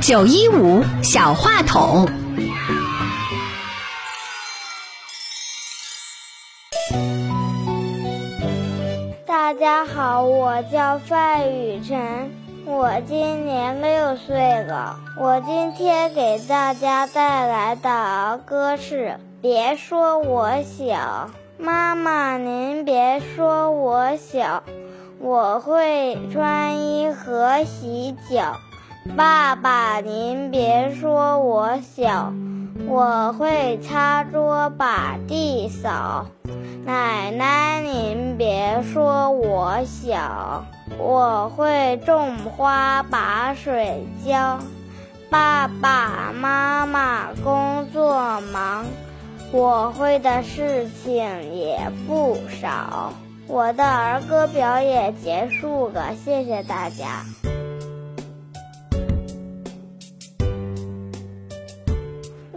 九一五小话筒，大家好，我叫范雨辰，我今年六岁了。我今天给大家带来的儿歌是《别说我小》，妈妈您别说我小，我会穿衣和洗脚。爸爸，您别说我小，我会擦桌把地扫。奶奶，您别说我小，我会种花把水浇。爸爸妈妈工作忙，我会的事情也不少。我的儿歌表演结束了，谢谢大家。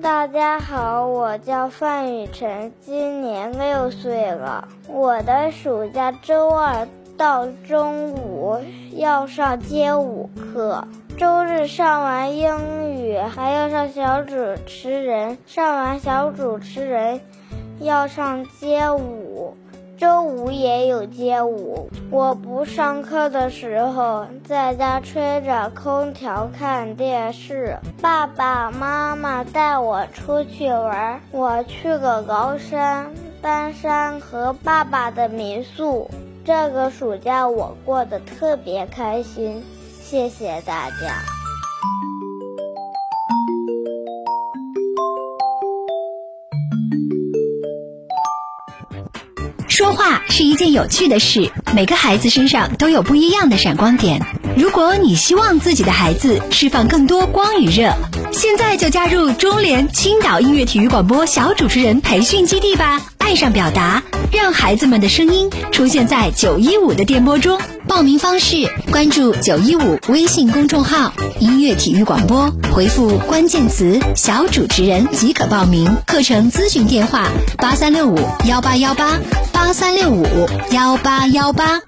大家好，我叫范雨晨，今年六岁了。我的暑假周二到周五要上街舞课，周日上完英语还要上小主持人，上完小主持人要上街舞。周五也有街舞。我不上课的时候，在家吹着空调看电视。爸爸妈妈带我出去玩，我去了崂山、丹山和爸爸的民宿。这个暑假我过得特别开心，谢谢大家。说话是一件有趣的事，每个孩子身上都有不一样的闪光点。如果你希望自己的孩子释放更多光与热，现在就加入中联青岛音乐体育广播小主持人培训基地吧！爱上表达，让孩子们的声音出现在九一五的电波中。报名方式：关注九一五微信公众号“音乐体育广播”，回复关键词“小主持人”即可报名。课程咨询电话：八三六五幺八幺八八三六五幺八幺八。